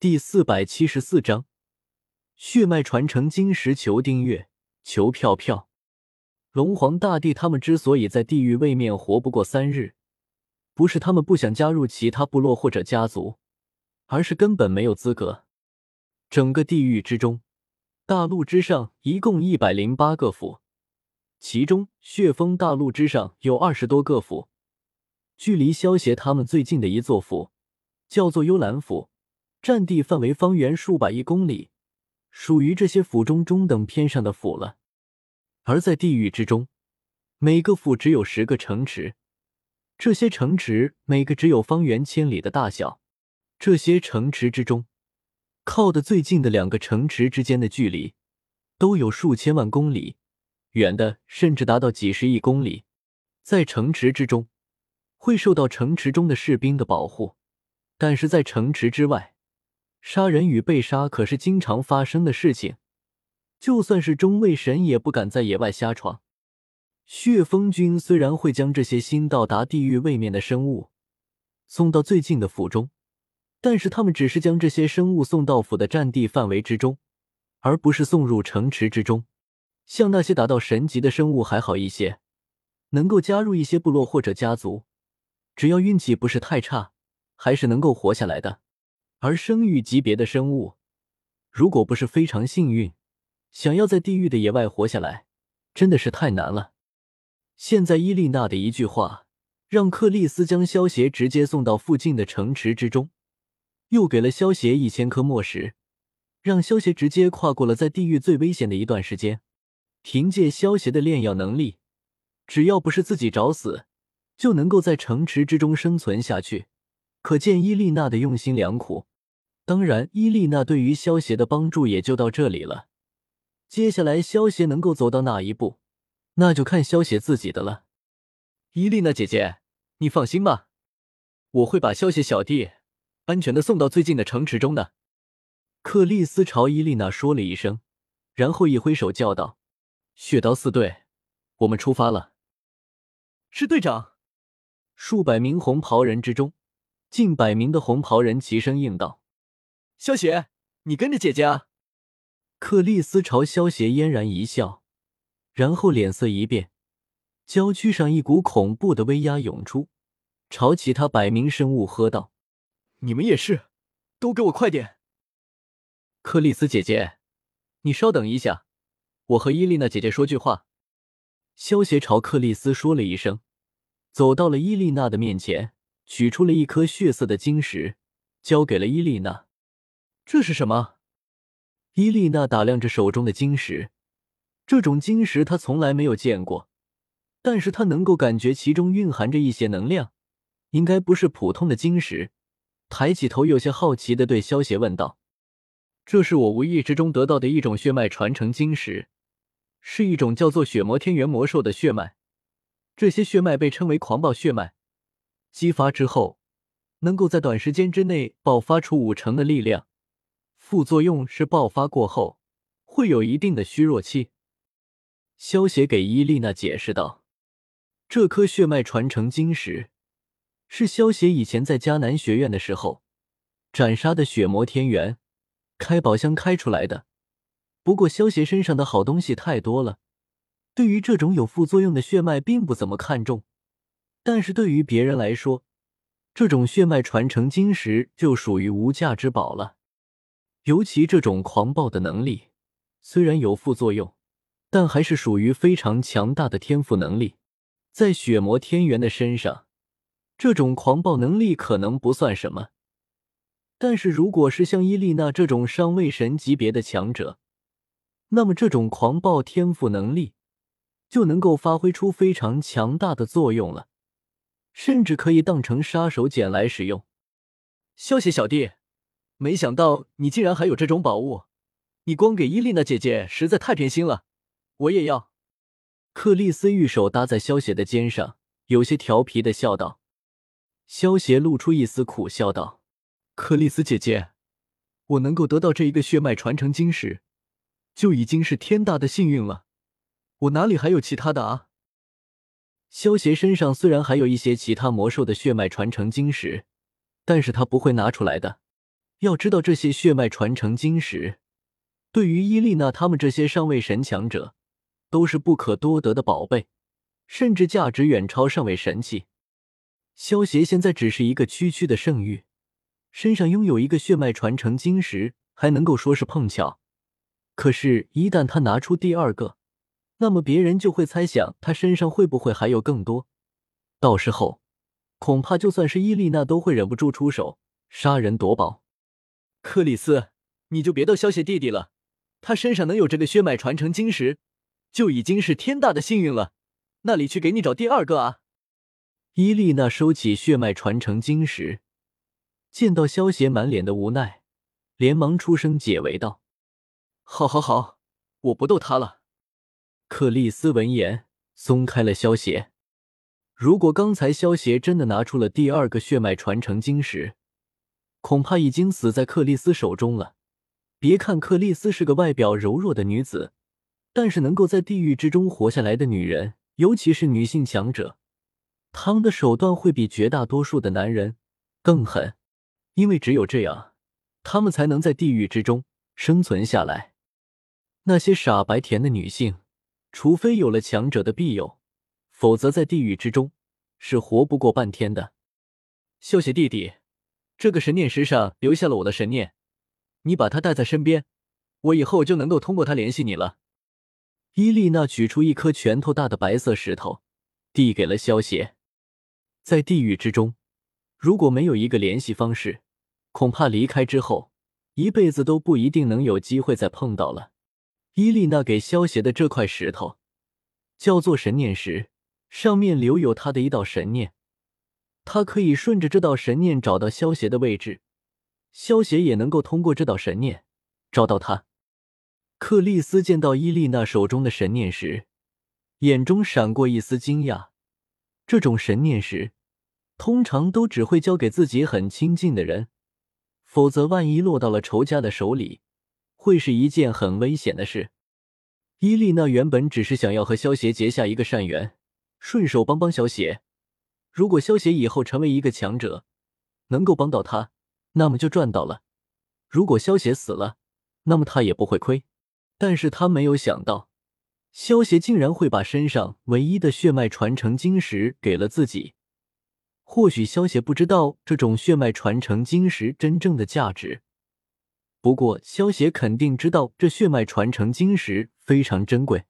第四百七十四章血脉传承金石。求订阅，求票票。龙皇大帝他们之所以在地狱位面活不过三日，不是他们不想加入其他部落或者家族，而是根本没有资格。整个地狱之中，大陆之上一共一百零八个府，其中血峰大陆之上有二十多个府。距离萧协他们最近的一座府，叫做幽兰府，占地范围方圆数百亿公里，属于这些府中中等偏上的府了。而在地狱之中，每个府只有十个城池，这些城池每个只有方圆千里的大小。这些城池之中，靠得最近的两个城池之间的距离，都有数千万公里，远的甚至达到几十亿公里。在城池之中。会受到城池中的士兵的保护，但是在城池之外，杀人与被杀可是经常发生的事情。就算是中位神也不敢在野外瞎闯。血风军虽然会将这些新到达地狱位面的生物送到最近的府中，但是他们只是将这些生物送到府的占地范围之中，而不是送入城池之中。像那些达到神级的生物还好一些，能够加入一些部落或者家族。只要运气不是太差，还是能够活下来的。而生育级别的生物，如果不是非常幸运，想要在地狱的野外活下来，真的是太难了。现在伊丽娜的一句话，让克里斯将萧协直接送到附近的城池之中，又给了萧协一千颗墨石，让萧协直接跨过了在地狱最危险的一段时间。凭借萧协的炼药能力，只要不是自己找死。就能够在城池之中生存下去，可见伊丽娜的用心良苦。当然，伊丽娜对于萧协的帮助也就到这里了。接下来，萧协能够走到哪一步，那就看萧协自己的了。伊丽娜姐姐，你放心吧，我会把萧协小弟安全的送到最近的城池中的。克里斯朝伊丽娜说了一声，然后一挥手叫道：“血刀四队，我们出发了。”是队长。数百名红袍人之中，近百名的红袍人齐声应道：“萧邪，你跟着姐姐啊！”克里斯朝萧邪嫣然一笑，然后脸色一变，郊区上一股恐怖的威压涌出，朝其他百名生物喝道：“你们也是，都给我快点！”克里斯姐姐，你稍等一下，我和伊丽娜姐姐说句话。萧邪朝克里斯说了一声。走到了伊丽娜的面前，取出了一颗血色的晶石，交给了伊丽娜。这是什么？伊丽娜打量着手中的晶石，这种晶石她从来没有见过，但是她能够感觉其中蕴含着一些能量，应该不是普通的晶石。抬起头，有些好奇的对萧邪问道：“这是我无意之中得到的一种血脉传承晶石，是一种叫做血魔天元魔兽的血脉。”这些血脉被称为狂暴血脉，激发之后，能够在短时间之内爆发出五成的力量。副作用是爆发过后会有一定的虚弱期。萧协给伊丽娜解释道：“这颗血脉传承晶石是萧协以前在迦南学院的时候斩杀的血魔天元开宝箱开出来的。不过萧协身上的好东西太多了。”对于这种有副作用的血脉并不怎么看重，但是对于别人来说，这种血脉传承晶石就属于无价之宝了。尤其这种狂暴的能力，虽然有副作用，但还是属于非常强大的天赋能力。在血魔天元的身上，这种狂暴能力可能不算什么，但是如果是像伊丽娜这种上位神级别的强者，那么这种狂暴天赋能力。就能够发挥出非常强大的作用了，甚至可以当成杀手锏来使用。消息小弟，没想到你竟然还有这种宝物，你光给伊丽娜姐姐实在太偏心了，我也要。克里斯玉手搭在萧邪的肩上，有些调皮的笑道。萧邪露出一丝苦笑道：“克里斯姐姐，我能够得到这一个血脉传承晶石，就已经是天大的幸运了。”我哪里还有其他的啊？萧邪身上虽然还有一些其他魔兽的血脉传承晶石，但是他不会拿出来的。要知道，这些血脉传承晶石，对于伊丽娜他们这些上位神强者，都是不可多得的宝贝，甚至价值远超上位神器。萧协现在只是一个区区的圣域，身上拥有一个血脉传承晶石，还能够说是碰巧。可是，一旦他拿出第二个，那么别人就会猜想他身上会不会还有更多。到时候，恐怕就算是伊丽娜都会忍不住出手杀人夺宝。克里斯，你就别逗萧协弟弟了，他身上能有这个血脉传承晶石，就已经是天大的幸运了。那里去给你找第二个啊？伊丽娜收起血脉传承晶石，见到萧协满脸的无奈，连忙出声解围道：“好，好，好，我不逗他了。”克里斯闻言松开了萧协。如果刚才萧协真的拿出了第二个血脉传承晶石，恐怕已经死在克丽斯手中了。别看克丽斯是个外表柔弱的女子，但是能够在地狱之中活下来的女人，尤其是女性强者。他们的手段会比绝大多数的男人更狠，因为只有这样，他们才能在地狱之中生存下来。那些傻白甜的女性，除非有了强者的庇佑，否则在地狱之中是活不过半天的。萧邪弟弟，这个神念石上留下了我的神念，你把它带在身边，我以后就能够通过它联系你了。伊丽娜取出一颗拳头大的白色石头，递给了萧邪。在地狱之中，如果没有一个联系方式，恐怕离开之后一辈子都不一定能有机会再碰到了。伊丽娜给萧邪的这块石头叫做神念石，上面留有他的一道神念，他可以顺着这道神念找到萧邪的位置，萧邪也能够通过这道神念找到他。克利斯见到伊丽娜手中的神念时，眼中闪过一丝惊讶，这种神念石。通常都只会交给自己很亲近的人，否则万一落到了仇家的手里，会是一件很危险的事。伊丽娜原本只是想要和萧协结下一个善缘，顺手帮帮萧协。如果萧协以后成为一个强者，能够帮到他，那么就赚到了；如果萧协死了，那么他也不会亏。但是他没有想到，萧协竟然会把身上唯一的血脉传承晶石给了自己。或许萧协不知道这种血脉传承晶石真正的价值，不过萧协肯定知道这血脉传承晶石非常珍贵。